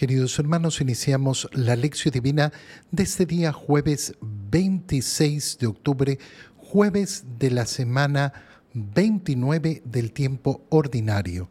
Queridos hermanos, iniciamos la lección divina de este día jueves 26 de octubre, jueves de la semana 29 del tiempo ordinario.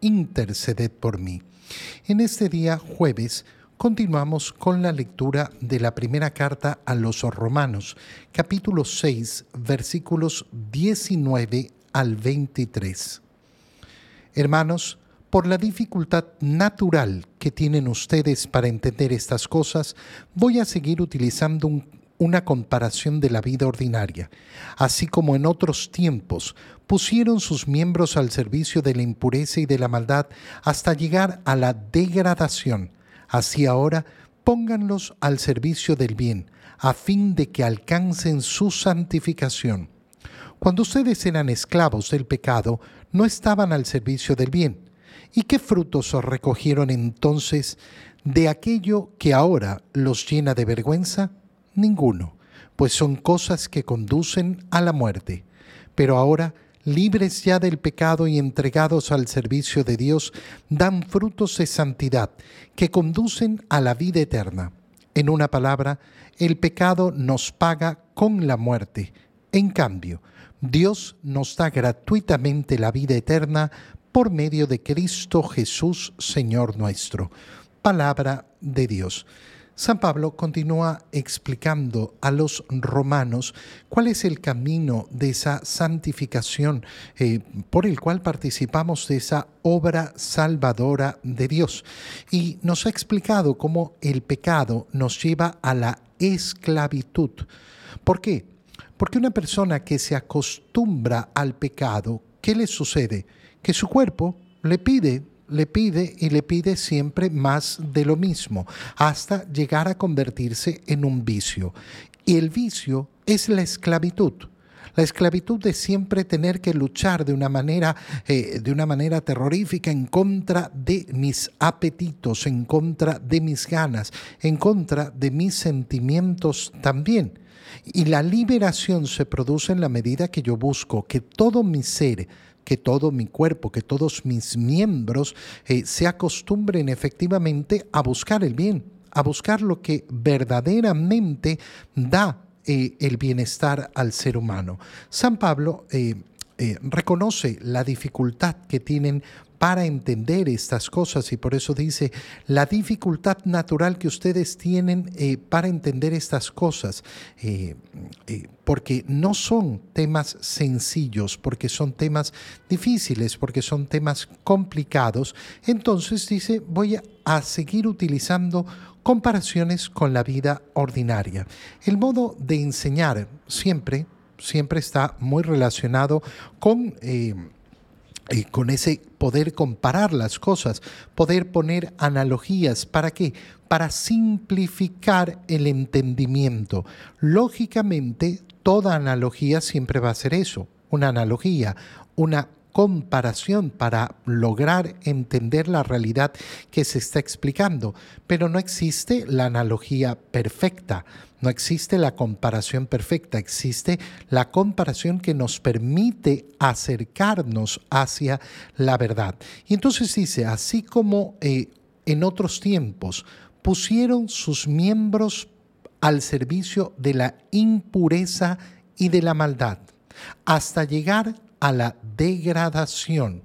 interceded por mí. En este día, jueves, continuamos con la lectura de la primera carta a los romanos, capítulo 6, versículos 19 al 23. Hermanos, por la dificultad natural que tienen ustedes para entender estas cosas, voy a seguir utilizando una comparación de la vida ordinaria. Así como en otros tiempos pusieron sus miembros al servicio de la impureza y de la maldad hasta llegar a la degradación, así ahora pónganlos al servicio del bien, a fin de que alcancen su santificación. Cuando ustedes eran esclavos del pecado, no estaban al servicio del bien. ¿Y qué frutos recogieron entonces de aquello que ahora los llena de vergüenza? Ninguno, pues son cosas que conducen a la muerte. Pero ahora, libres ya del pecado y entregados al servicio de Dios, dan frutos de santidad que conducen a la vida eterna. En una palabra, el pecado nos paga con la muerte. En cambio, Dios nos da gratuitamente la vida eterna por medio de Cristo Jesús, Señor nuestro. Palabra de Dios. San Pablo continúa explicando a los romanos cuál es el camino de esa santificación eh, por el cual participamos de esa obra salvadora de Dios. Y nos ha explicado cómo el pecado nos lleva a la esclavitud. ¿Por qué? Porque una persona que se acostumbra al pecado, ¿qué le sucede? Que su cuerpo le pide, le pide y le pide siempre más de lo mismo, hasta llegar a convertirse en un vicio. Y el vicio es la esclavitud. La esclavitud de siempre tener que luchar de una manera, eh, de una manera terrorífica en contra de mis apetitos, en contra de mis ganas, en contra de mis sentimientos también. Y la liberación se produce en la medida que yo busco que todo mi ser, que todo mi cuerpo, que todos mis miembros eh, se acostumbren efectivamente a buscar el bien, a buscar lo que verdaderamente da eh, el bienestar al ser humano. San Pablo eh, reconoce la dificultad que tienen para entender estas cosas y por eso dice la dificultad natural que ustedes tienen eh, para entender estas cosas, eh, eh, porque no son temas sencillos, porque son temas difíciles, porque son temas complicados. Entonces dice, voy a seguir utilizando comparaciones con la vida ordinaria. El modo de enseñar siempre, siempre está muy relacionado con con ese poder comparar las cosas, poder poner analogías. ¿Para qué? Para simplificar el entendimiento. Lógicamente, toda analogía siempre va a ser eso, una analogía, una comparación para lograr entender la realidad que se está explicando, pero no existe la analogía perfecta. No existe la comparación perfecta, existe la comparación que nos permite acercarnos hacia la verdad. Y entonces dice, así como eh, en otros tiempos pusieron sus miembros al servicio de la impureza y de la maldad, hasta llegar a la degradación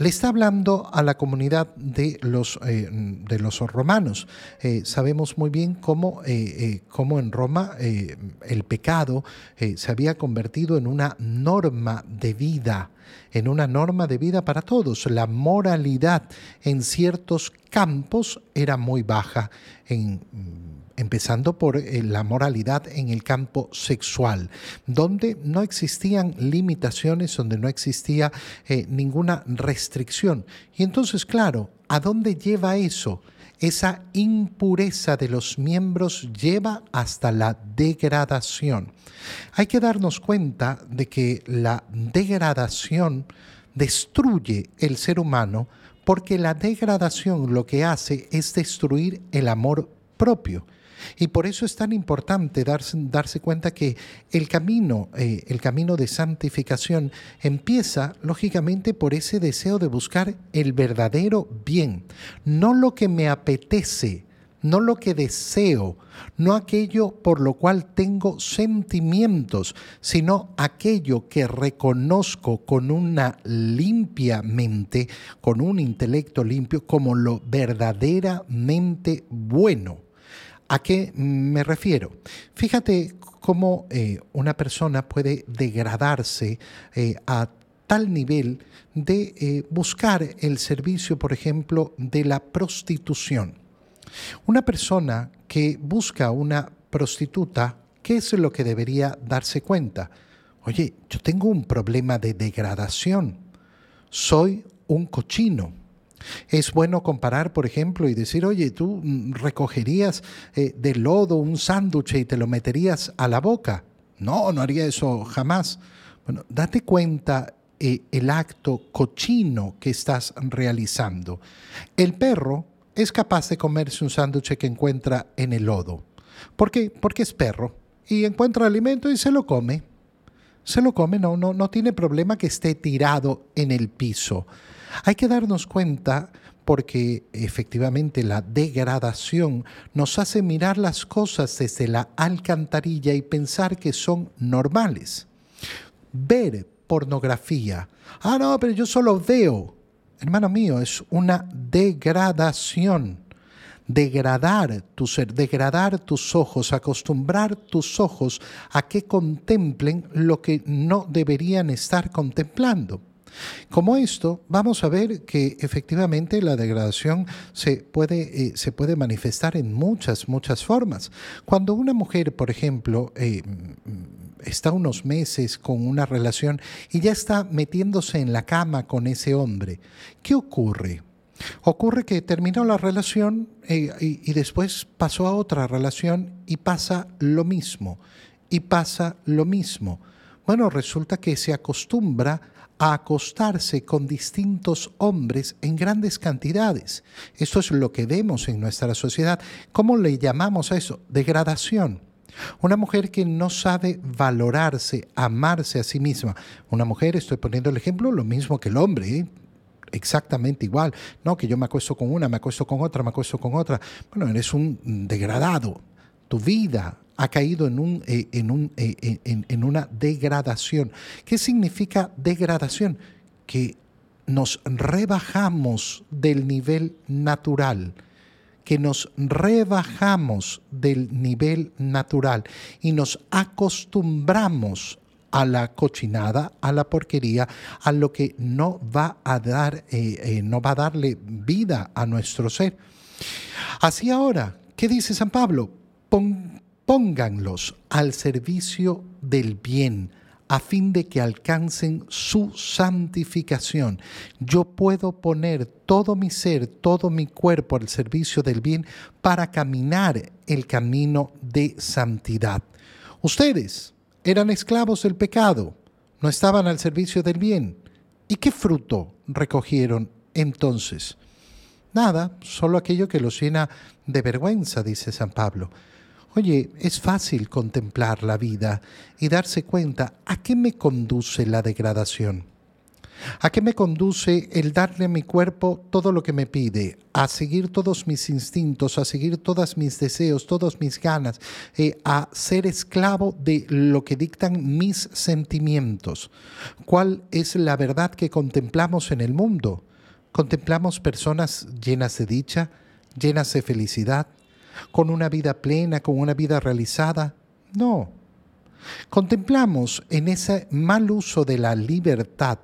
le está hablando a la comunidad de los, eh, de los romanos. Eh, sabemos muy bien cómo, eh, cómo en Roma el pecado se había convertido en una norma de vida, en una norma de vida para todos. La moralidad en ciertos campos era muy baja en empezando por eh, la moralidad en el campo sexual, donde no existían limitaciones, donde no existía eh, ninguna restricción. Y entonces, claro, ¿a dónde lleva eso? esa impureza de los miembros lleva hasta la degradación. Hay que darnos cuenta de que la degradación destruye el ser humano porque la degradación lo que hace es destruir el amor propio. Y por eso es tan importante darse, darse cuenta que el camino, eh, el camino de santificación empieza lógicamente por ese deseo de buscar el verdadero bien, no lo que me apetece, no lo que deseo, no aquello por lo cual tengo sentimientos, sino aquello que reconozco con una limpia mente, con un intelecto limpio, como lo verdaderamente bueno. ¿A qué me refiero? Fíjate cómo eh, una persona puede degradarse eh, a tal nivel de eh, buscar el servicio, por ejemplo, de la prostitución. Una persona que busca una prostituta, ¿qué es lo que debería darse cuenta? Oye, yo tengo un problema de degradación. Soy un cochino. Es bueno comparar, por ejemplo, y decir, oye, tú mm, recogerías eh, de lodo un sándwich y te lo meterías a la boca. No, no haría eso jamás. Bueno, date cuenta eh, el acto cochino que estás realizando. El perro es capaz de comerse un sándwich que encuentra en el lodo. ¿Por qué? Porque es perro y encuentra alimento y se lo come. Se lo come, no, no, no tiene problema que esté tirado en el piso. Hay que darnos cuenta porque efectivamente la degradación nos hace mirar las cosas desde la alcantarilla y pensar que son normales. Ver pornografía. Ah, no, pero yo solo veo. Hermano mío, es una degradación. Degradar tu ser, degradar tus ojos, acostumbrar tus ojos a que contemplen lo que no deberían estar contemplando. Como esto, vamos a ver que efectivamente la degradación se puede, eh, se puede manifestar en muchas, muchas formas. Cuando una mujer, por ejemplo, eh, está unos meses con una relación y ya está metiéndose en la cama con ese hombre, ¿qué ocurre? Ocurre que terminó la relación eh, y después pasó a otra relación y pasa lo mismo, y pasa lo mismo. Bueno, resulta que se acostumbra a acostarse con distintos hombres en grandes cantidades. Esto es lo que vemos en nuestra sociedad. ¿Cómo le llamamos a eso? Degradación. Una mujer que no sabe valorarse, amarse a sí misma. Una mujer, estoy poniendo el ejemplo, lo mismo que el hombre, ¿eh? exactamente igual. No, que yo me acuesto con una, me acuesto con otra, me acuesto con otra. Bueno, eres un degradado. Tu vida ha caído en, un, eh, en, un, eh, en, una degradación. ¿Qué significa degradación? Que nos rebajamos del nivel natural, que nos rebajamos del nivel natural y nos acostumbramos a la cochinada, a la porquería, a lo que no va a dar, eh, no va a darle vida a nuestro ser. Así ahora, ¿qué dice San Pablo? Pónganlos al servicio del bien, a fin de que alcancen su santificación. Yo puedo poner todo mi ser, todo mi cuerpo al servicio del bien para caminar el camino de santidad. Ustedes eran esclavos del pecado, no estaban al servicio del bien. ¿Y qué fruto recogieron entonces? Nada, solo aquello que los llena de vergüenza, dice San Pablo. Oye, es fácil contemplar la vida y darse cuenta a qué me conduce la degradación. ¿A qué me conduce el darle a mi cuerpo todo lo que me pide? A seguir todos mis instintos, a seguir todos mis deseos, todas mis ganas, eh, a ser esclavo de lo que dictan mis sentimientos. ¿Cuál es la verdad que contemplamos en el mundo? Contemplamos personas llenas de dicha, llenas de felicidad, con una vida plena, con una vida realizada. No. Contemplamos en ese mal uso de la libertad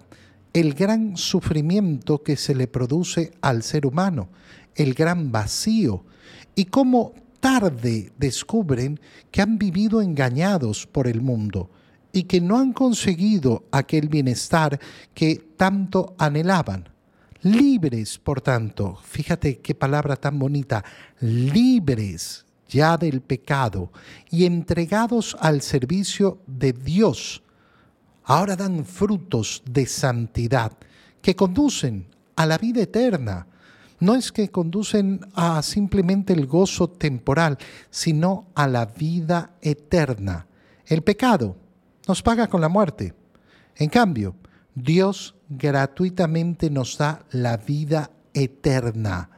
el gran sufrimiento que se le produce al ser humano, el gran vacío, y cómo tarde descubren que han vivido engañados por el mundo y que no han conseguido aquel bienestar que tanto anhelaban. Libres, por tanto, fíjate qué palabra tan bonita, libres ya del pecado y entregados al servicio de Dios, ahora dan frutos de santidad que conducen a la vida eterna. No es que conducen a simplemente el gozo temporal, sino a la vida eterna. El pecado nos paga con la muerte. En cambio, Dios gratuitamente nos da la vida eterna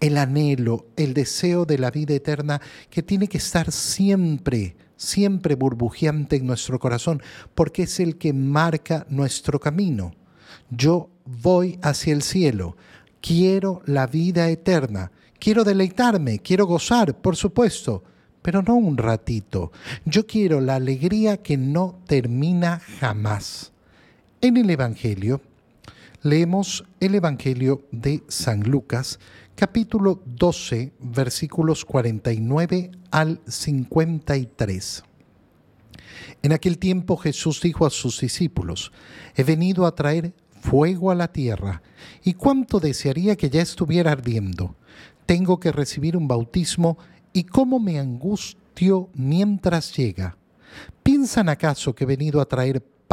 el anhelo, el deseo de la vida eterna que tiene que estar siempre, siempre burbujeante en nuestro corazón, porque es el que marca nuestro camino. Yo voy hacia el cielo, quiero la vida eterna, quiero deleitarme, quiero gozar, por supuesto, pero no un ratito. Yo quiero la alegría que no termina jamás. En el Evangelio, leemos el Evangelio de San Lucas, capítulo 12, versículos 49 al 53. En aquel tiempo Jesús dijo a sus discípulos, he venido a traer fuego a la tierra, y cuánto desearía que ya estuviera ardiendo. Tengo que recibir un bautismo, y cómo me angustio mientras llega. ¿Piensan acaso que he venido a traer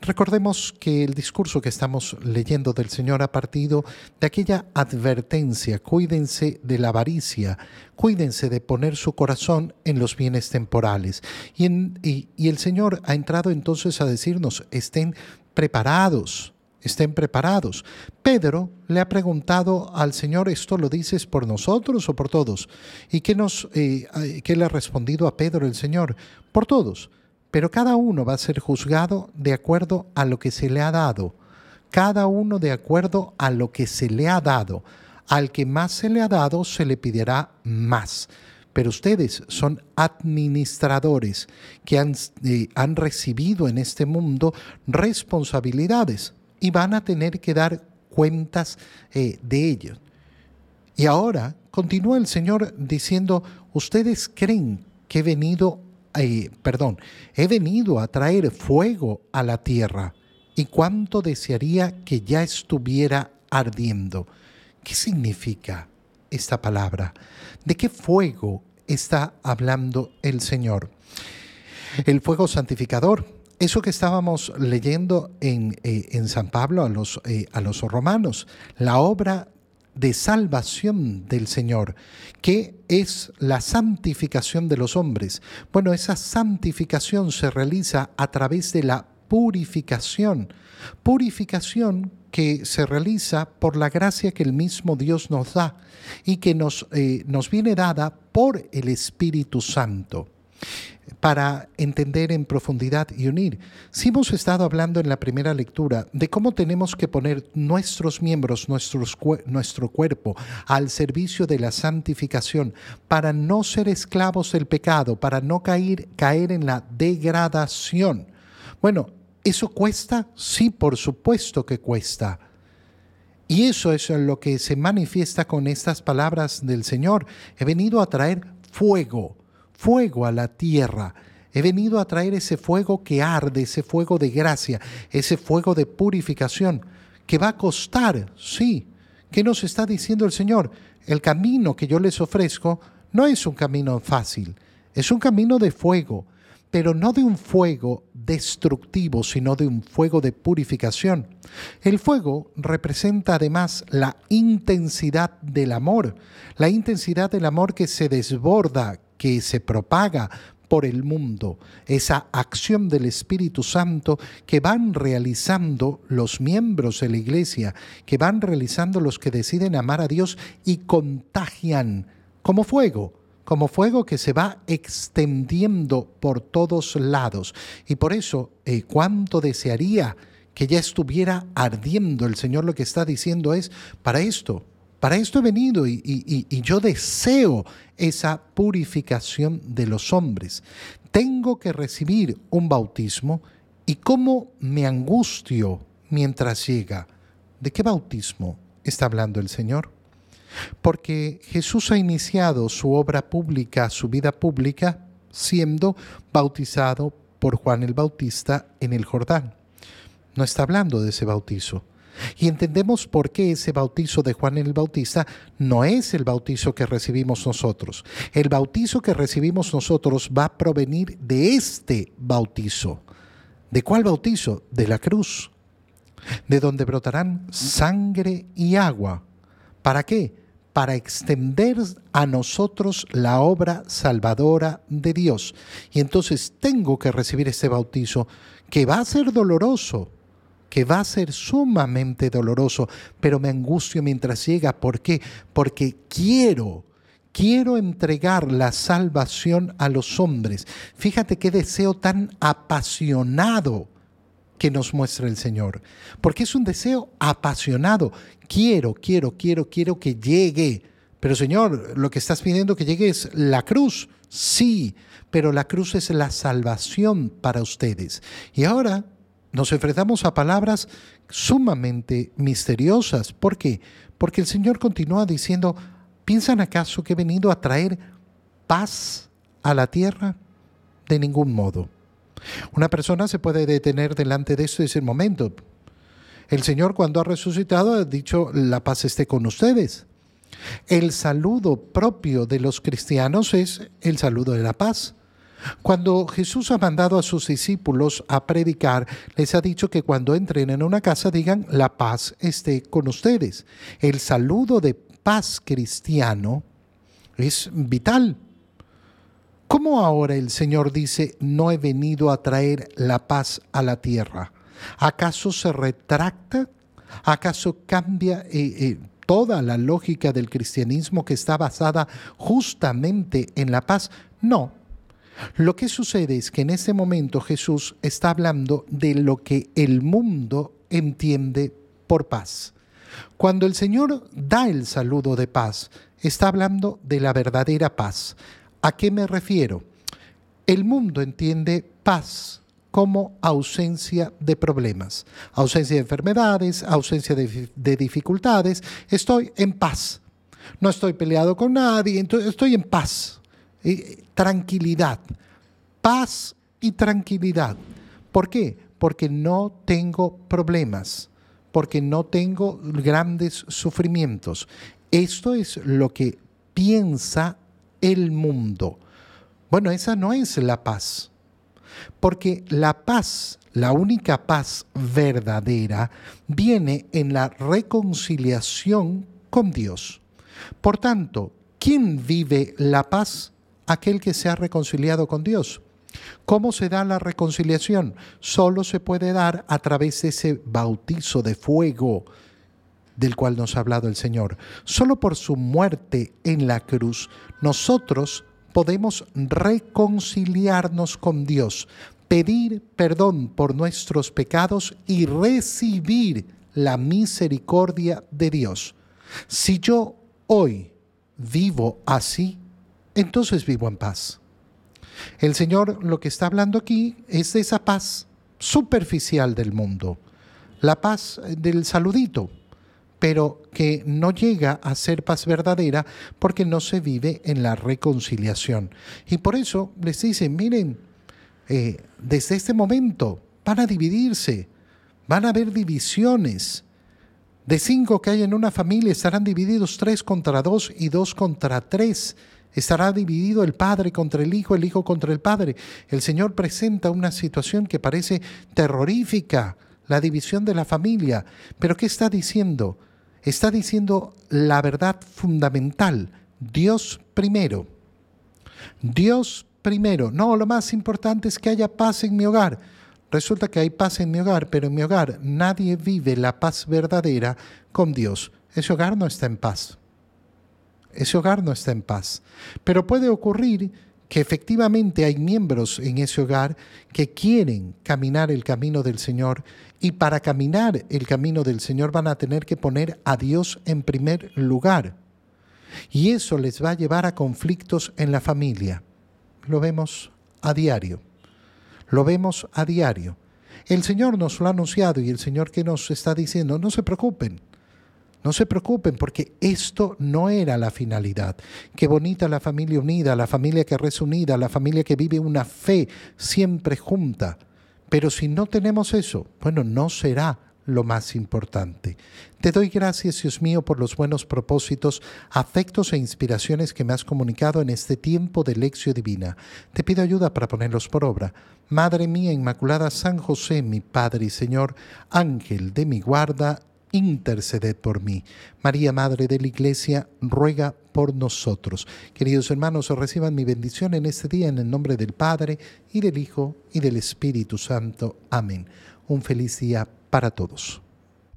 Recordemos que el discurso que estamos leyendo del Señor ha partido de aquella advertencia, cuídense de la avaricia, cuídense de poner su corazón en los bienes temporales. Y, el Señor ha entrado entonces a decirnos, estén preparados, estén preparados. Pedro le ha preguntado al Señor, ¿esto lo dices por nosotros o por todos? ¿Y qué, nos, eh, qué le ha respondido a Pedro el Señor? Por todos pero cada uno va a ser juzgado de acuerdo a lo que se le ha dado, cada uno de acuerdo a lo que se le ha dado. Al que más se le ha dado, se le pedirá más. Pero ustedes son administradores que han, eh, recibido en este mundo responsabilidades y van a tener que dar cuentas eh, de ello. Y ahora continúa el Señor diciendo, ustedes creen que he venido perdón, he venido a traer fuego a la tierra y cuánto desearía que ya estuviera ardiendo. ¿Qué significa esta palabra? ¿De qué fuego está hablando el Señor? El fuego santificador, eso que estábamos leyendo en, eh, en San Pablo a los, eh, a los romanos, la obra de salvación del Señor, que es la santificación de los hombres. Bueno, esa santificación se realiza a través de la purificación, purificación que se realiza por la gracia que el mismo Dios nos da y que nos, eh, nos viene dada por el Espíritu Santo para entender en profundidad y unir. Si hemos estado hablando en la primera lectura de cómo tenemos que poner nuestros miembros, nuestro cuerpo al servicio de la santificación para no ser esclavos del pecado, para no caer, caer en la degradación. Bueno, ¿eso cuesta? Sí, por supuesto que cuesta. Y eso es lo que se manifiesta con estas palabras del Señor. He venido a traer fuego fuego a la tierra. He venido a traer ese fuego que arde, ese fuego de gracia, ese fuego de purificación, que va a costar, sí. ¿Qué nos está diciendo el Señor? El camino que yo les ofrezco no es un camino fácil, es un camino de fuego, pero no de un fuego destructivo, sino de un fuego de purificación. El fuego representa además la intensidad del amor, la intensidad del amor que se desborda, que se propaga por el mundo, esa acción del Espíritu Santo que van realizando los miembros de la iglesia, que van realizando los que deciden amar a Dios y contagian como fuego, como fuego que se va extendiendo por todos lados. Y por eso, eh, cuánto desearía que ya estuviera ardiendo. El Señor lo que está diciendo es, para esto, Para esto he venido y, yo deseo esa purificación de los hombres. Tengo que recibir un bautismo y cómo me angustio mientras llega. ¿De qué bautismo está hablando el Señor? Porque Jesús ha iniciado su obra pública, su vida pública, siendo bautizado por Juan el Bautista en el Jordán. No está hablando de ese bautizo. Y entendemos por qué ese bautizo de Juan el Bautista no es el bautizo que recibimos nosotros. El bautizo que recibimos nosotros va a provenir de este bautizo. ¿De cuál bautizo? De la cruz, de donde brotarán sangre y agua. ¿Para qué? Para extender a nosotros la obra salvadora de Dios. Y entonces tengo que recibir este bautizo que va a ser doloroso, que va a ser sumamente doloroso, pero me angustio mientras llega. ¿Por qué? Porque quiero, quiero entregar la salvación a los hombres. Fíjate qué deseo tan apasionado que nos muestra el Señor, porque es un deseo apasionado. Quiero, quiero, quiero, quiero que llegue. Pero Señor, lo que estás pidiendo que llegue es la cruz. Sí, pero la cruz es la salvación para ustedes. Y ahora nos enfrentamos a palabras sumamente misteriosas. ¿Por qué? Porque el Señor continúa diciendo, ¿piensan acaso que he venido a traer paz a la tierra? De ningún modo. Una persona se puede detener delante de esto y decir, momento, el Señor cuando ha resucitado ha dicho, la paz esté con ustedes. El saludo propio de los cristianos es el saludo de la paz. Cuando Jesús ha mandado a sus discípulos a predicar, les ha dicho que cuando entren en una casa digan, la paz esté con ustedes. El saludo de paz cristiano es vital. ¿Cómo ahora el Señor dice, no he venido a traer la paz a la tierra? ¿Acaso se retracta? ¿Acaso cambia eh, eh, toda la lógica del cristianismo que está basada justamente en la paz? No, lo que sucede es que en ese momento Jesús está hablando de lo que el mundo entiende por paz. Cuando el Señor da el saludo de paz, está hablando de la verdadera paz. ¿A qué me refiero? El mundo entiende paz como ausencia de problemas, ausencia de enfermedades, ausencia de, dificultades. Estoy en paz. No estoy peleado con nadie, estoy en paz tranquilidad, paz y tranquilidad. ¿Por qué? Porque no tengo problemas, porque no tengo grandes sufrimientos. Esto es lo que piensa el mundo. Bueno, esa no es la paz, porque la paz, la única paz verdadera, viene en la reconciliación con Dios. Por tanto, ¿quién vive la paz? Aquel que se ha reconciliado con Dios. ¿Cómo se da la reconciliación? Solo se puede dar a través de ese bautizo de fuego del cual nos ha hablado el Señor. Solo por su muerte en la cruz nosotros podemos reconciliarnos con Dios, pedir perdón por nuestros pecados y recibir la misericordia de Dios. Si yo hoy vivo así, entonces vivo en paz. El Señor lo que está hablando aquí es de esa paz superficial del mundo, la paz del saludito, pero que no llega a ser paz verdadera porque no se vive en la reconciliación. Y por eso les dicen, miren, eh, desde este momento van a dividirse, van a haber divisiones. De cinco que hay en una familia estarán divididos tres contra dos y dos contra tres Estará dividido el Padre contra el Hijo, el Hijo contra el Padre. El Señor presenta una situación que parece terrorífica, la división de la familia. Pero ¿qué está diciendo? Está diciendo la verdad fundamental. Dios primero. Dios primero. No, lo más importante es que haya paz en mi hogar. Resulta que hay paz en mi hogar, pero en mi hogar nadie vive la paz verdadera con Dios. Ese hogar no está en paz ese hogar no está en paz. Pero puede ocurrir que efectivamente hay miembros en ese hogar que quieren caminar el camino del Señor y para caminar el camino del Señor van a tener que poner a Dios en primer lugar. Y eso les va a llevar a conflictos en la familia. Lo vemos a diario. Lo vemos a diario. El Señor nos lo ha anunciado y el Señor que nos está diciendo, no se preocupen, no se preocupen porque esto no era la finalidad. Qué bonita la familia unida, la familia que reza unida, la familia que vive una fe siempre junta. Pero si no tenemos eso, bueno, no será lo más importante. Te doy gracias, Dios mío, por los buenos propósitos, afectos e inspiraciones que me has comunicado en este tiempo de lección divina. Te pido ayuda para ponerlos por obra. Madre mía Inmaculada San José, mi Padre y Señor, Ángel de mi guarda, interceded por mí. María, Madre de la Iglesia, ruega por nosotros. Queridos hermanos, reciban mi bendición en este día en el nombre del Padre, y del Hijo, y del Espíritu Santo. Amén. Un feliz día para todos.